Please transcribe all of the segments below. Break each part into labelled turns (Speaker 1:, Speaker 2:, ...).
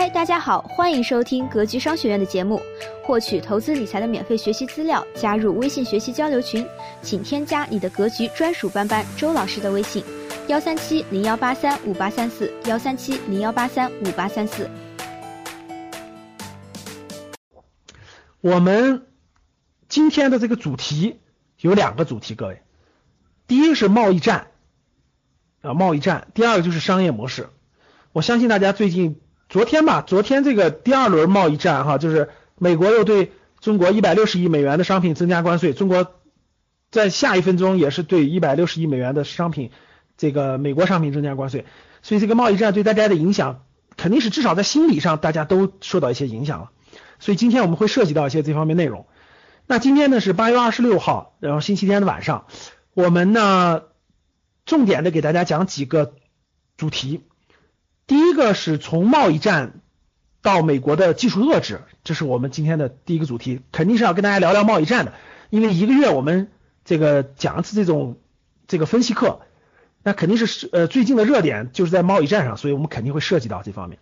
Speaker 1: 嗨，大家好，欢迎收听格局商学院的节目，获取投资理财的免费学习资料，加入微信学习交流群，请添加你的格局专属班班周老师的微信：幺三七零幺八三五八三四，幺三七零幺八三五八三四。
Speaker 2: 我们今天的这个主题有两个主题，各位，第一个是贸易战啊，贸易战；第二个就是商业模式。我相信大家最近。昨天吧，昨天这个第二轮贸易战哈，就是美国又对中国一百六十亿美元的商品增加关税，中国在下一分钟也是对一百六十亿美元的商品，这个美国商品增加关税，所以这个贸易战对大家的影响肯定是至少在心理上大家都受到一些影响了，所以今天我们会涉及到一些这方面内容。那今天呢是八月二十六号，然后星期天的晚上，我们呢重点的给大家讲几个主题。第一个是从贸易战到美国的技术遏制，这是我们今天的第一个主题，肯定是要跟大家聊聊贸易战的。因为一个月我们这个讲一次这种这个分析课，那肯定是呃最近的热点就是在贸易战上，所以我们肯定会涉及到这方面。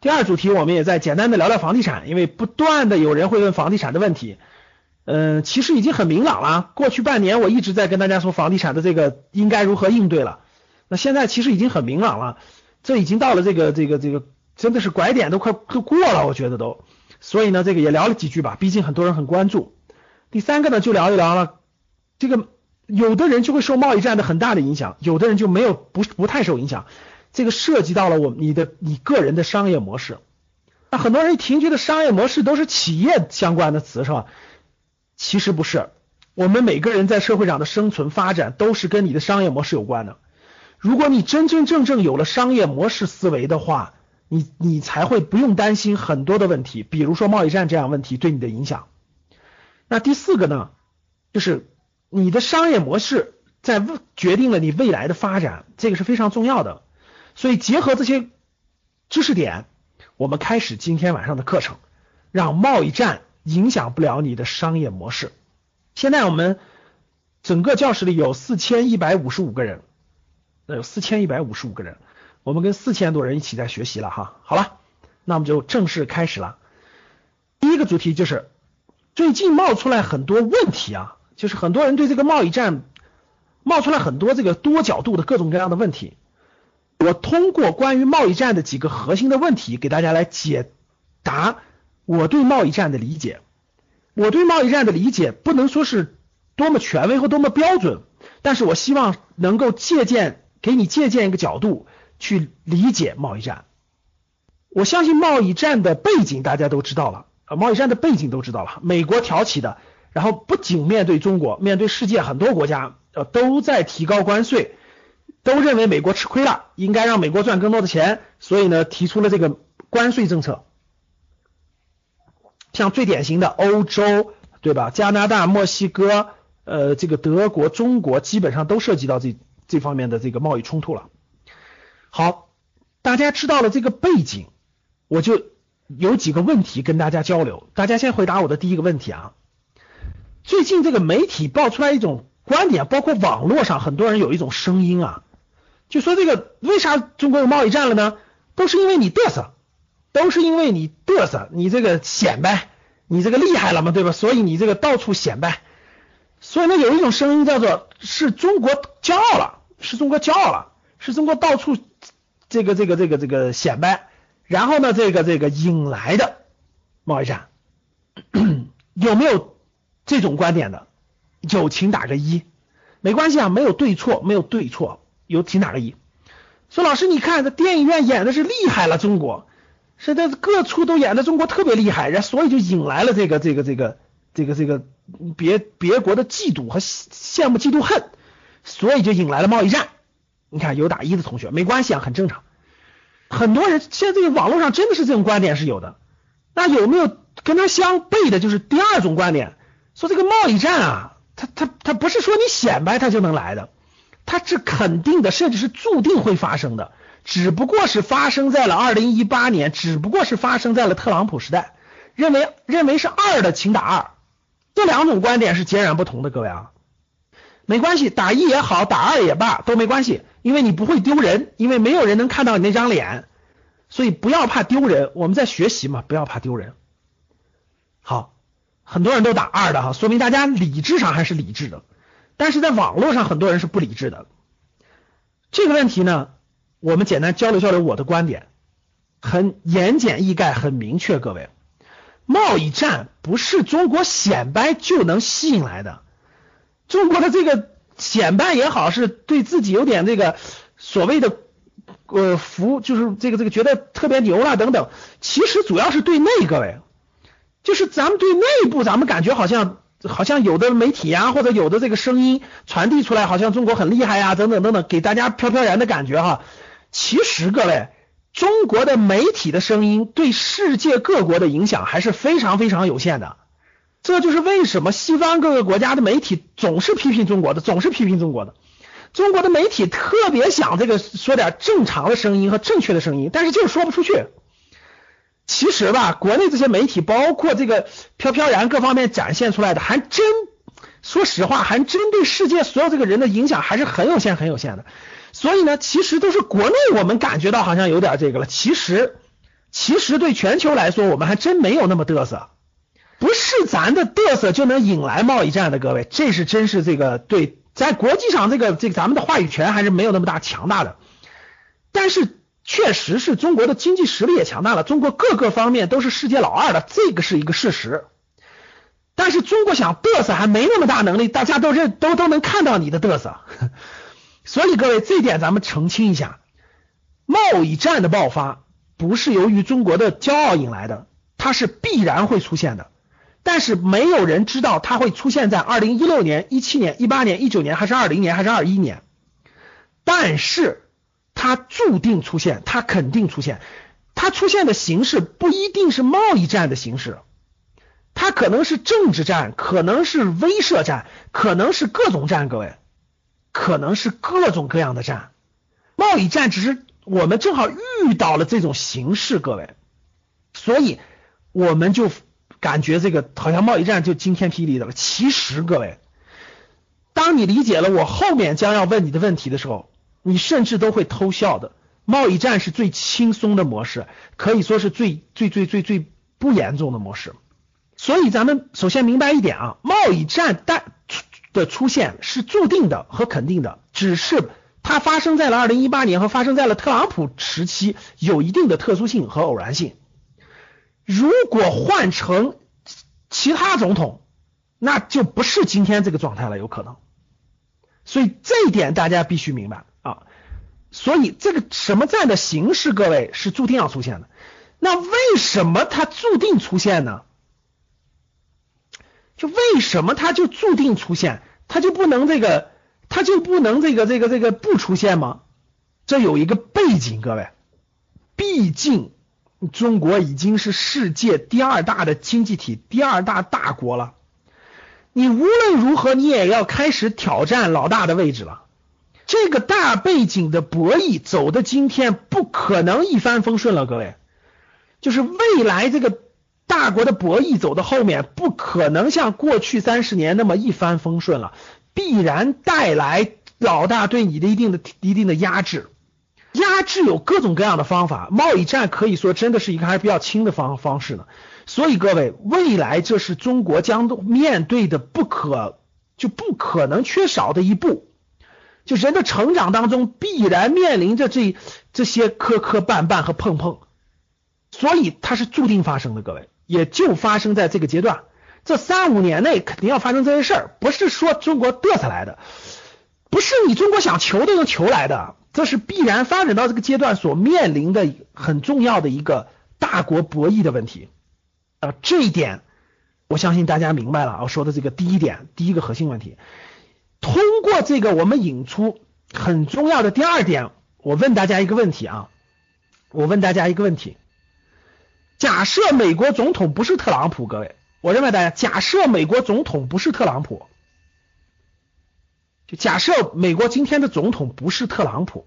Speaker 2: 第二主题我们也在简单的聊聊房地产，因为不断的有人会问房地产的问题，嗯，其实已经很明朗了。过去半年我一直在跟大家说房地产的这个应该如何应对了，那现在其实已经很明朗了。这已经到了这个这个这个真的是拐点都快都过了，我觉得都，所以呢，这个也聊了几句吧，毕竟很多人很关注。第三个呢，就聊一聊了，这个有的人就会受贸易战的很大的影响，有的人就没有不不太受影响。这个涉及到了我你的你个人的商业模式。那很多人一听觉得商业模式都是企业相关的词是吧？其实不是，我们每个人在社会上的生存发展都是跟你的商业模式有关的。如果你真真正正有了商业模式思维的话，你你才会不用担心很多的问题，比如说贸易战这样问题对你的影响。那第四个呢，就是你的商业模式在决定了你未来的发展，这个是非常重要的。所以结合这些知识点，我们开始今天晚上的课程，让贸易战影响不了你的商业模式。现在我们整个教室里有四千一百五十五个人。那有四千一百五十五个人，我们跟四千多人一起在学习了哈。好了，那我们就正式开始了。第一个主题就是最近冒出来很多问题啊，就是很多人对这个贸易战冒出来很多这个多角度的各种各样的问题。我通过关于贸易战的几个核心的问题，给大家来解答我对贸易战的理解。我对贸易战的理解不能说是多么权威或多么标准，但是我希望能够借鉴。给你借鉴一个角度去理解贸易战。我相信贸易战的背景大家都知道了啊，贸易战的背景都知道了，美国挑起的，然后不仅面对中国，面对世界很多国家，呃，都在提高关税，都认为美国吃亏了，应该让美国赚更多的钱，所以呢，提出了这个关税政策。像最典型的欧洲，对吧？加拿大、墨西哥，呃，这个德国、中国，基本上都涉及到这。这方面的这个贸易冲突了。好，大家知道了这个背景，我就有几个问题跟大家交流。大家先回答我的第一个问题啊。最近这个媒体爆出来一种观点，包括网络上很多人有一种声音啊，就说这个为啥中国有贸易战了呢？都是因为你嘚瑟，都是因为你嘚瑟，你这个显摆，你这个厉害了嘛，对吧？所以你这个到处显摆。所以呢，有一种声音叫做是中国骄傲了。是中国骄傲了，是中国到处这个这个这个这个显摆，然后呢，这个这个引来的贸易战，有没有这种观点的？有，请打个一。没关系啊，没有对错，没有对错，有请打个一。说老师，你看这电影院演的是厉害了，中国是在各处都演的中国特别厉害，然所以就引来了这个这个这个这个这个别别国的嫉妒和羡慕、嫉妒、恨。所以就引来了贸易战。你看有打一的同学没关系啊，很正常。很多人现在这个网络上真的是这种观点是有的。那有没有跟他相悖的？就是第二种观点，说这个贸易战啊，它它它不是说你显摆它就能来的，它是肯定的，甚至是注定会发生的。只不过是发生在了二零一八年，只不过是发生在了特朗普时代。认为认为是二的，请打二。这两种观点是截然不同的，各位啊。没关系，打一也好，打二也罢，都没关系，因为你不会丢人，因为没有人能看到你那张脸，所以不要怕丢人，我们在学习嘛，不要怕丢人。好，很多人都打二的哈，说明大家理智上还是理智的，但是在网络上很多人是不理智的。这个问题呢，我们简单交流交流我的观点，很言简意赅，很明确。各位，贸易战不是中国显摆就能吸引来的，中国的这个显摆也好，是对自己有点这个所谓的。呃，服就是这个这个觉得特别牛了等等，其实主要是对内，各位，就是咱们对内部，咱们感觉好像好像有的媒体呀，或者有的这个声音传递出来，好像中国很厉害呀，等等等等，给大家飘飘然的感觉哈。其实各位，中国的媒体的声音对世界各国的影响还是非常非常有限的。这就是为什么西方各个国家的媒体总是批评中国的，总是批评中国的。中国的媒体特别想这个说点正常的声音和正确的声音，但是就是说不出去。其实吧，国内这些媒体，包括这个飘飘然各方面展现出来的，还真说实话，还真对世界所有这个人的影响还是很有限、很有限的。所以呢，其实都是国内我们感觉到好像有点这个了，其实其实对全球来说，我们还真没有那么嘚瑟，不是咱的嘚瑟就能引来贸易战的，各位，这是真是这个对。在国际上，这个这咱们的话语权还是没有那么大强大的，但是确实是中国的经济实力也强大了，中国各个方面都是世界老二的，这个是一个事实。但是中国想嘚瑟还没那么大能力，大家都认都都能看到你的嘚瑟，所以各位这点咱们澄清一下，贸易战的爆发不是由于中国的骄傲引来的，它是必然会出现的。但是没有人知道它会出现在二零一六年、一七年、一八年、一九年，还是二零年，还是二一年。但是它注定出现，它肯定出现。它出现的形式不一定是贸易战的形式，它可能是政治战，可能是威慑战，可能是各种战。各位，可能是各种各样的战。贸易战只是我们正好遇到了这种形式，各位，所以我们就。感觉这个好像贸易战就惊天霹雳的了。其实各位，当你理解了我后面将要问你的问题的时候，你甚至都会偷笑的。贸易战是最轻松的模式，可以说是最最最最最不严重的模式。所以咱们首先明白一点啊，贸易战但的出现是注定的和肯定的，只是它发生在了二零一八年和发生在了特朗普时期有一定的特殊性和偶然性。如果换成其他总统，那就不是今天这个状态了，有可能。所以这一点大家必须明白啊。所以这个什么战的形式，各位是注定要出现的。那为什么它注定出现呢？就为什么它就注定出现？它就不能这个，它就不能这个这个这个不出现吗？这有一个背景，各位，毕竟。中国已经是世界第二大的经济体，第二大大国了。你无论如何，你也要开始挑战老大的位置了。这个大背景的博弈走的今天不可能一帆风顺了，各位。就是未来这个大国的博弈走到后面，不可能像过去三十年那么一帆风顺了，必然带来老大对你的一定的一定的压制。压制有各种各样的方法，贸易战可以说真的是一个还是比较轻的方方式呢。所以各位，未来这是中国将面对的不可就不可能缺少的一步，就人的成长当中必然面临着这这些磕磕绊绊和碰碰，所以它是注定发生的。各位，也就发生在这个阶段，这三五年内肯定要发生这些事儿，不是说中国嘚瑟来的，不是你中国想求都能求来的。这是必然发展到这个阶段所面临的很重要的一个大国博弈的问题啊，这一点我相信大家明白了。我说的这个第一点，第一个核心问题，通过这个我们引出很重要的第二点，我问大家一个问题啊，我问大家一个问题：假设美国总统不是特朗普，各位，我认为大家假设美国总统不是特朗普。假设美国今天的总统不是特朗普，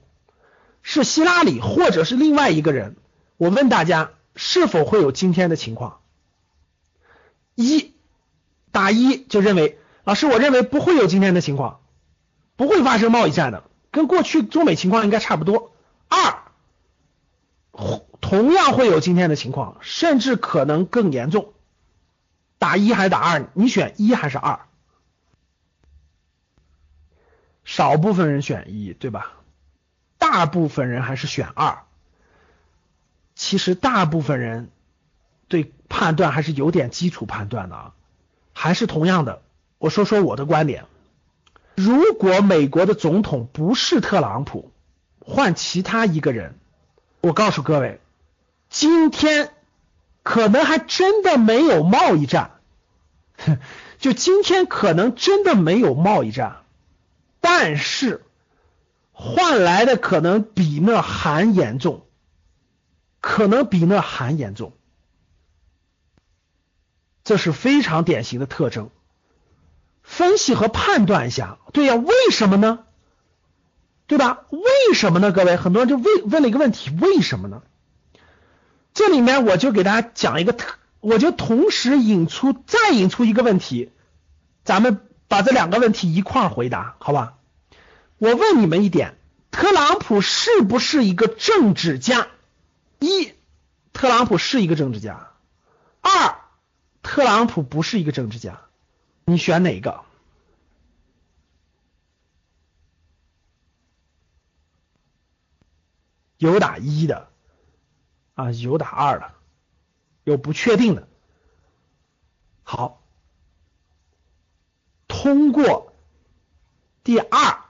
Speaker 2: 是希拉里或者是另外一个人，我问大家是否会有今天的情况？一打一就认为老师，我认为不会有今天的情况，不会发生贸易战的，跟过去中美情况应该差不多。二同同样会有今天的情况，甚至可能更严重。打一还是打二？你选一还是二？少部分人选一，对吧？大部分人还是选二。其实大部分人对判断还是有点基础判断的啊。还是同样的，我说说我的观点。如果美国的总统不是特朗普，换其他一个人，我告诉各位，今天可能还真的没有贸易战，就今天可能真的没有贸易战，但是换来的可能比那还严重，可能比那还严重，这是非常典型的特征。分析和判断一下，对呀，为什么呢？对吧？为什么呢？各位，很多人就问问了一个问题，为什么呢？这里面我就给大家讲一个特，我就同时引出再引出一个问题，咱们把这两个问题一块儿回答，好吧？我问你们一点，特朗普是不是一个政治家？一，特朗普是一个政治家；二，特朗普不是一个政治家。你选哪个？有打一的啊，有打二的，有不确定的。好，通过第二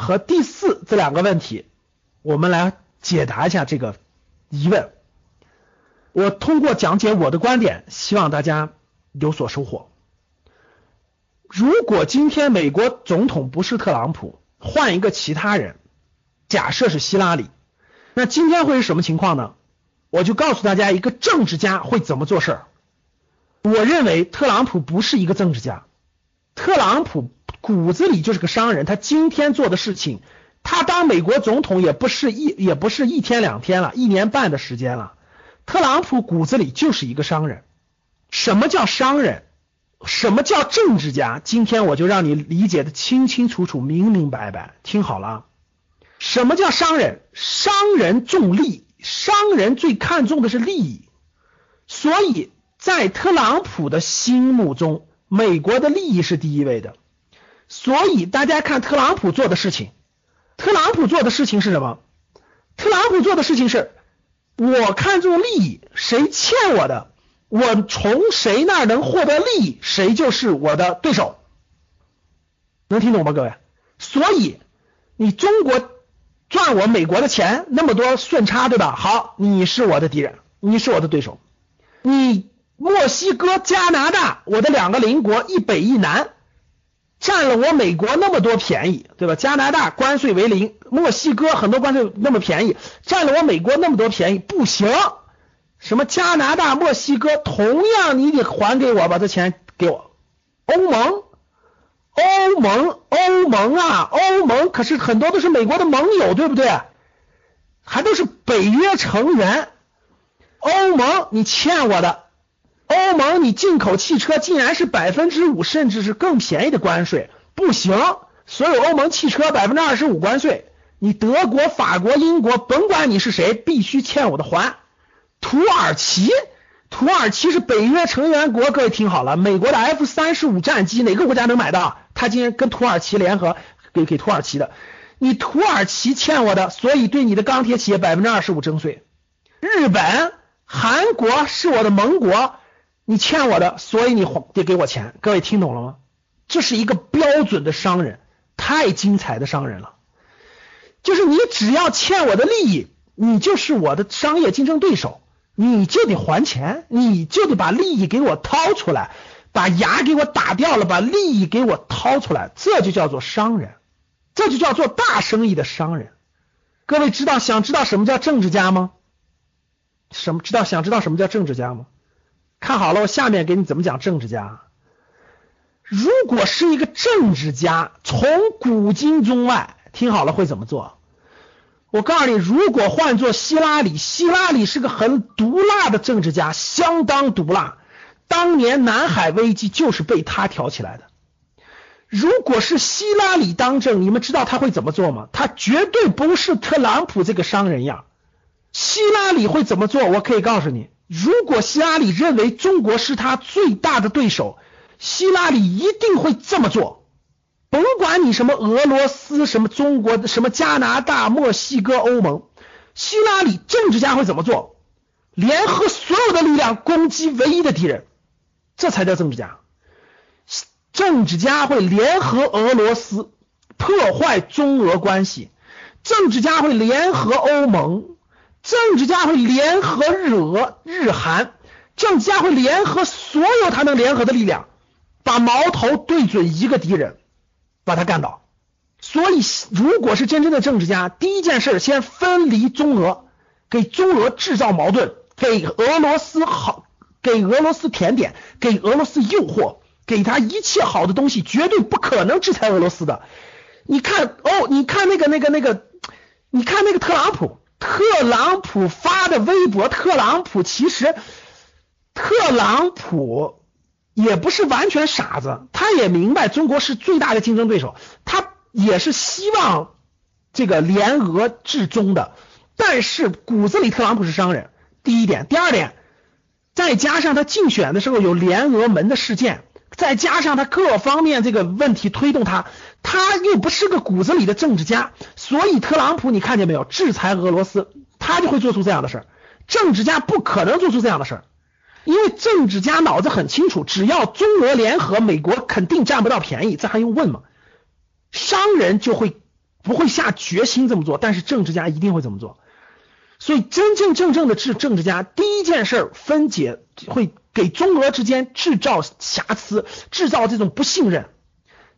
Speaker 2: 和第四这两个问题，我们来解答一下这个疑问。我通过讲解我的观点，希望大家有所收获。如果今天美国总统不是特朗普，换一个其他人，假设是希拉里，那今天会是什么情况呢？我就告诉大家一个政治家会怎么做事儿。我认为特朗普不是一个政治家，特朗普骨子里就是个商人。他今天做的事情，他当美国总统也不是一也不是一天两天了，一年半的时间了。特朗普骨子里就是一个商人。什么叫商人？什么叫政治家？今天我就让你理解的清清楚楚、明明白白。听好了，什么叫商人？商人重利，商人最看重的是利益。所以在特朗普的心目中，美国的利益是第一位的。所以大家看特朗普做的事情，特朗普做的事情是什么？特朗普做的事情是，我看重利益，谁欠我的？我从谁那儿能获得利益，谁就是我的对手，能听懂吗，各位？所以你中国赚我美国的钱那么多顺差，对吧？好，你是我的敌人，你是我的对手。你墨西哥、加拿大，我的两个邻国一北一南，占了我美国那么多便宜，对吧？加拿大关税为零，墨西哥很多关税那么便宜，占了我美国那么多便宜，不行。什么加拿大、墨西哥，同样你得还给我，把这钱给我。欧盟，欧盟，欧盟啊，欧盟可是很多都是美国的盟友，对不对？还都是北约成员。欧盟，你欠我的。欧盟，你进口汽车竟然是百分之五，甚至是更便宜的关税，不行。所有欧盟汽车百分之二十五关税，你德国、法国、英国，甭管你是谁，必须欠我的还。土耳其，土耳其是北约成员国，各位听好了，美国的 F 三十五战机哪个国家能买到？他今天跟土耳其联合给给土耳其的，你土耳其欠我的，所以对你的钢铁企业百分之二十五征税。日本、韩国是我的盟国，你欠我的，所以你还得给我钱。各位听懂了吗？这是一个标准的商人，太精彩的商人了。就是你只要欠我的利益，你就是我的商业竞争对手。你就得还钱，你就得把利益给我掏出来，把牙给我打掉了，把利益给我掏出来，这就叫做商人，这就叫做大生意的商人。各位知道想知道什么叫政治家吗？什么知道想知道什么叫政治家吗？看好了，我下面给你怎么讲政治家。如果是一个政治家，从古今中外，听好了会怎么做？我告诉你，如果换做希拉里，希拉里是个很毒辣的政治家，相当毒辣。当年南海危机就是被他挑起来的。如果是希拉里当政，你们知道他会怎么做吗？他绝对不是特朗普这个商人样。希拉里会怎么做？我可以告诉你，如果希拉里认为中国是他最大的对手，希拉里一定会这么做。甭管你什么俄罗斯、什么中国、什么加拿大、墨西哥、欧盟，希拉里政治家会怎么做？联合所有的力量攻击唯一的敌人，这才叫政治家。政治家会联合俄罗斯破坏中俄关系，政治家会联合欧盟，政治家会联合日俄、日韩，政治家会联合所有他能联合的力量，把矛头对准一个敌人。把他干倒，所以如果是真正的政治家，第一件事先分离中俄，给中俄制造矛盾，给俄罗斯好，给俄罗斯甜点，给俄罗斯诱惑，给他一切好的东西，绝对不可能制裁俄罗斯的。你看哦，你看那个那个那个，你看那个特朗普，特朗普发的微博，特朗普其实，特朗普。也不是完全傻子，他也明白中国是最大的竞争对手，他也是希望这个联俄制中的，但是骨子里特朗普是商人。第一点，第二点，再加上他竞选的时候有联俄门的事件，再加上他各方面这个问题推动他，他又不是个骨子里的政治家，所以特朗普你看见没有，制裁俄罗斯，他就会做出这样的事儿，政治家不可能做出这样的事儿。因为政治家脑子很清楚，只要中俄联合，美国肯定占不到便宜，这还用问吗？商人就会不会下决心这么做，但是政治家一定会这么做。所以真真正正的治政治家，第一件事分解会给中俄之间制造瑕疵，制造这种不信任。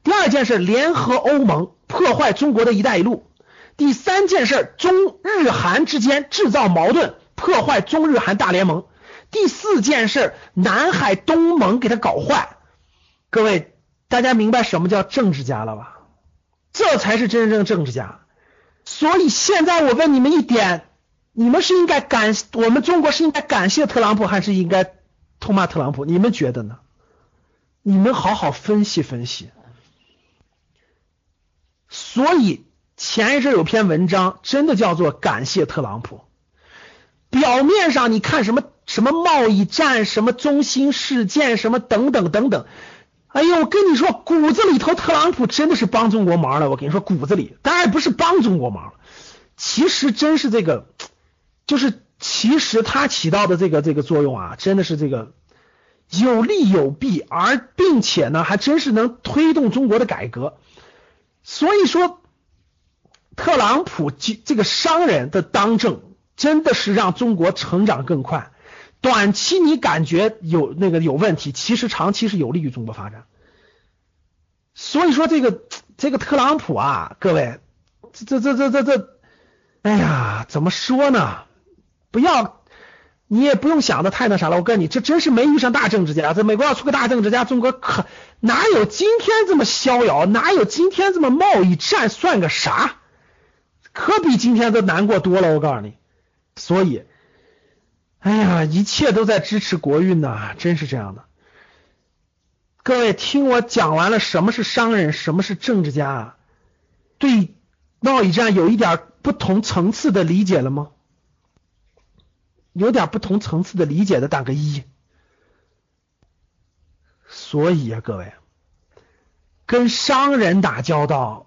Speaker 2: 第二件事联合欧盟破坏中国的一带一路。第三件事中日韩之间制造矛盾，破坏中日韩大联盟。第四件事，南海东盟给他搞坏，各位大家明白什么叫政治家了吧？这才是真正政治家。所以现在我问你们一点，你们是应该感我们中国是应该感谢特朗普，还是应该痛骂特朗普？你们觉得呢？你们好好分析分析。所以前一阵有篇文章，真的叫做感谢特朗普。表面上你看什么？什么贸易战，什么中心事件，什么等等等等。哎呦，我跟你说，骨子里头特朗普真的是帮中国忙了。我跟你说，骨子里当然不是帮中国忙，其实真是这个，就是其实他起到的这个这个作用啊，真的是这个有利有弊，而并且呢，还真是能推动中国的改革。所以说，特朗普这这个商人的当政，真的是让中国成长更快。短期你感觉有那个有问题，其实长期是有利于中国发展。所以说这个这个特朗普啊，各位，这这这这这，哎呀，怎么说呢？不要，你也不用想的太那啥了。我告诉你，这真是没遇上大政治家。这美国要出个大政治家，中国可哪有今天这么逍遥？哪有今天这么贸易战算个啥？可比今天都难过多了。我告诉你，所以。哎呀，一切都在支持国运呐，真是这样的。各位，听我讲完了什么是商人，什么是政治家，对贸易战有一点不同层次的理解了吗？有点不同层次的理解的打个一。所以啊，各位，跟商人打交道，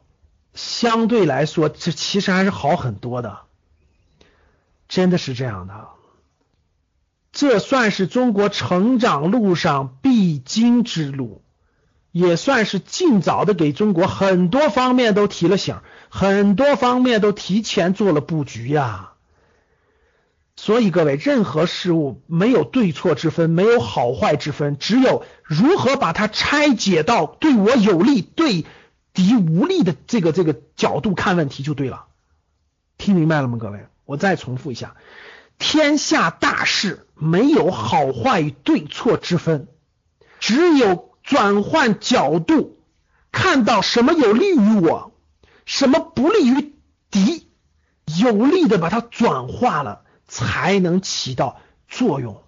Speaker 2: 相对来说，这其实还是好很多的，真的是这样的。这算是中国成长路上必经之路，也算是尽早的给中国很多方面都提了醒，很多方面都提前做了布局呀。所以各位，任何事物没有对错之分，没有好坏之分，只有如何把它拆解到对我有利、对敌无利的这个这个角度看问题就对了。听明白了吗，各位？我再重复一下。天下大事没有好坏与对错之分，只有转换角度，看到什么有利于我，什么不利于敌，有利的把它转化了，才能起到作用，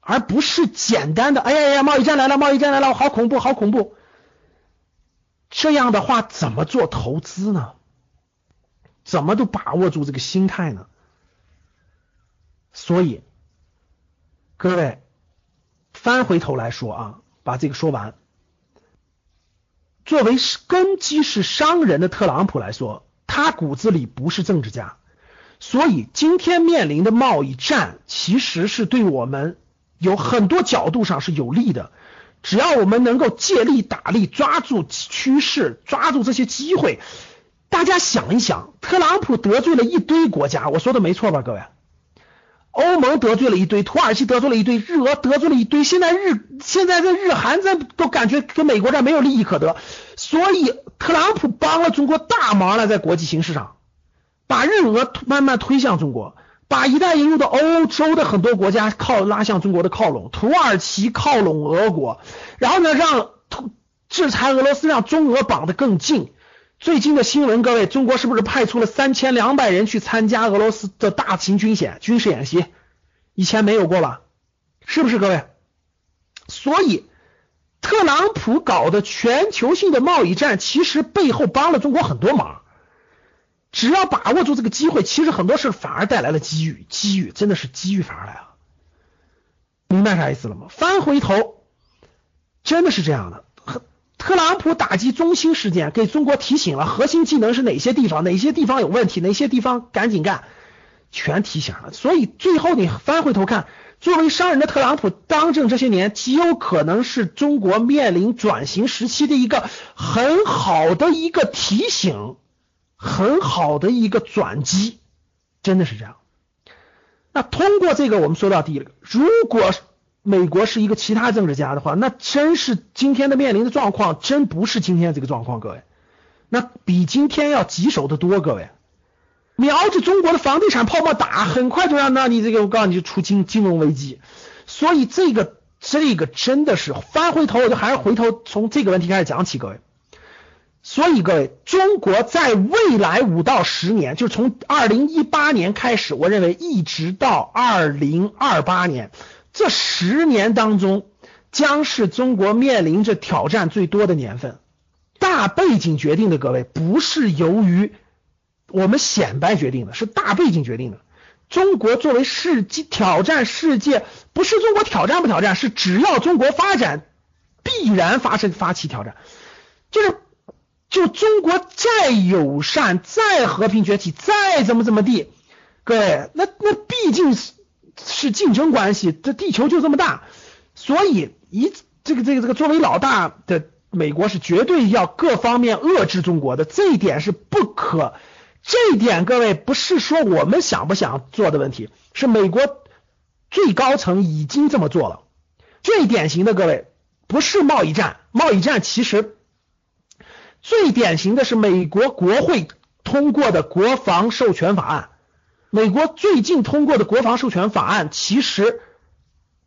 Speaker 2: 而不是简单的哎呀呀，贸易战来了，贸易战来了，好恐怖，好恐怖。这样的话怎么做投资呢？怎么都把握住这个心态呢？所以，各位翻回头来说啊，把这个说完。作为根基是商人的特朗普来说，他骨子里不是政治家，所以今天面临的贸易战其实是对我们有很多角度上是有利的。只要我们能够借力打力，抓住趋势，抓住这些机会。大家想一想，特朗普得罪了一堆国家，我说的没错吧，各位？欧盟得罪了一堆，土耳其得罪了一堆，日俄得罪了一堆，现在日现在这日韩这都感觉跟美国这没有利益可得，所以特朗普帮了中国大忙了，在国际形势上，把日俄慢慢推向中国，把一带一路的欧洲的很多国家靠拉向中国的靠拢，土耳其靠拢俄国，然后呢让制裁俄罗斯，让中俄绑得更近。最近的新闻，各位，中国是不是派出了三千两百人去参加俄罗斯的大型军演、军事演习？以前没有过吧？是不是各位？所以，特朗普搞的全球性的贸易战，其实背后帮了中国很多忙。只要把握住这个机会，其实很多事反而带来了机遇，机遇真的是机遇反而来了。明白啥意思了吗？翻回头，真的是这样的。特朗普打击中兴事件，给中国提醒了核心技能是哪些地方，哪些地方有问题，哪些地方赶紧干，全提醒了。所以最后你翻回头看，作为商人的特朗普当政这些年，极有可能是中国面临转型时期的一个很好的一个提醒，很好的一个转机，真的是这样。那通过这个，我们说到第一个，如果。美国是一个其他政治家的话，那真是今天的面临的状况，真不是今天这个状况，各位，那比今天要棘手的多，各位，瞄着中国的房地产泡沫打，很快就让那你这个我告诉你就出金金融危机，所以这个这个真的是翻回头，我就还是回头从这个问题开始讲起，各位，所以各位，中国在未来五到十年，就是从二零一八年开始，我认为一直到二零二八年。这十年当中，将是中国面临着挑战最多的年份。大背景决定的，各位不是由于我们显摆决定的，是大背景决定的。中国作为世界挑战世界，不是中国挑战不挑战，是只要中国发展，必然发生发起挑战。就是就中国再友善、再和平崛起、再怎么怎么地，各位，那那毕竟是。是竞争关系，这地球就这么大，所以一这个这个这个作为老大的美国是绝对要各方面遏制中国的，这一点是不可，这一点各位不是说我们想不想做的问题，是美国最高层已经这么做了。最典型的各位不是贸易战，贸易战其实最典型的是美国国会通过的国防授权法案。美国最近通过的国防授权法案，其实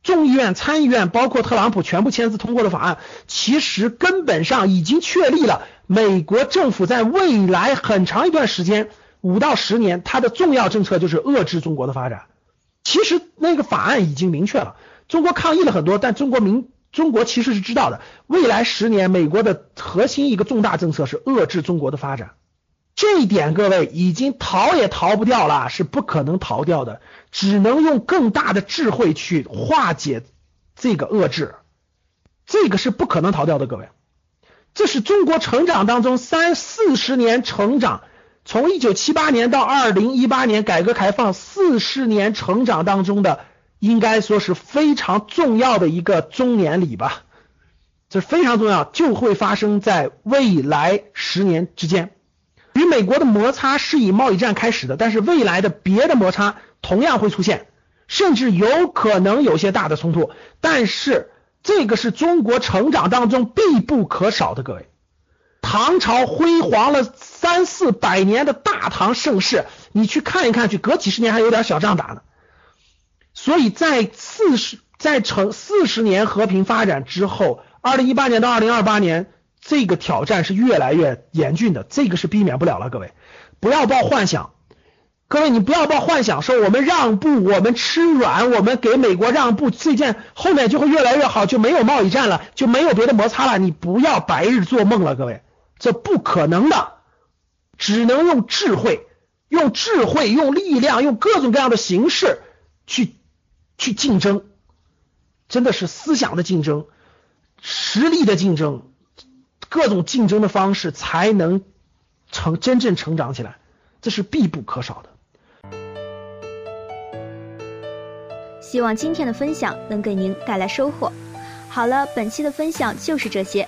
Speaker 2: 众议院、参议院包括特朗普全部签字通过的法案，其实根本上已经确立了美国政府在未来很长一段时间，五到十年，它的重要政策就是遏制中国的发展。其实那个法案已经明确了，中国抗议了很多，但中国民中国其实是知道的，未来十年美国的核心一个重大政策是遏制中国的发展。这一点各位已经逃也逃不掉了，是不可能逃掉的，只能用更大的智慧去化解这个遏制，这个是不可能逃掉的，各位，这是中国成长当中三四十年成长，从一九七八年到二零一八年改革开放四十年成长当中的，应该说是非常重要的一个中年礼吧，这非常重要，就会发生在未来十年之间。与美国的摩擦是以贸易战开始的，但是未来的别的摩擦同样会出现，甚至有可能有些大的冲突。但是这个是中国成长当中必不可少的。各位，唐朝辉煌了三四百年的大唐盛世，你去看一看去，隔几十年还有点小仗打呢。所以在四十在成四十年和平发展之后，二零一八年到二零二八年。这个挑战是越来越严峻的，这个是避免不了了。各位，不要抱幻想，各位你不要抱幻想，说我们让步，我们吃软，我们给美国让步，这件后面就会越来越好，就没有贸易战了，就没有别的摩擦了。你不要白日做梦了，各位，这不可能的，只能用智慧，用智慧，用力量，用各种各样的形式去去竞争，真的是思想的竞争，实力的竞争，各种竞争的方式才能成真正成长起来，这是必不可少的。
Speaker 1: 希望今天的分享能给您带来收获。好了，本期的分享就是这些。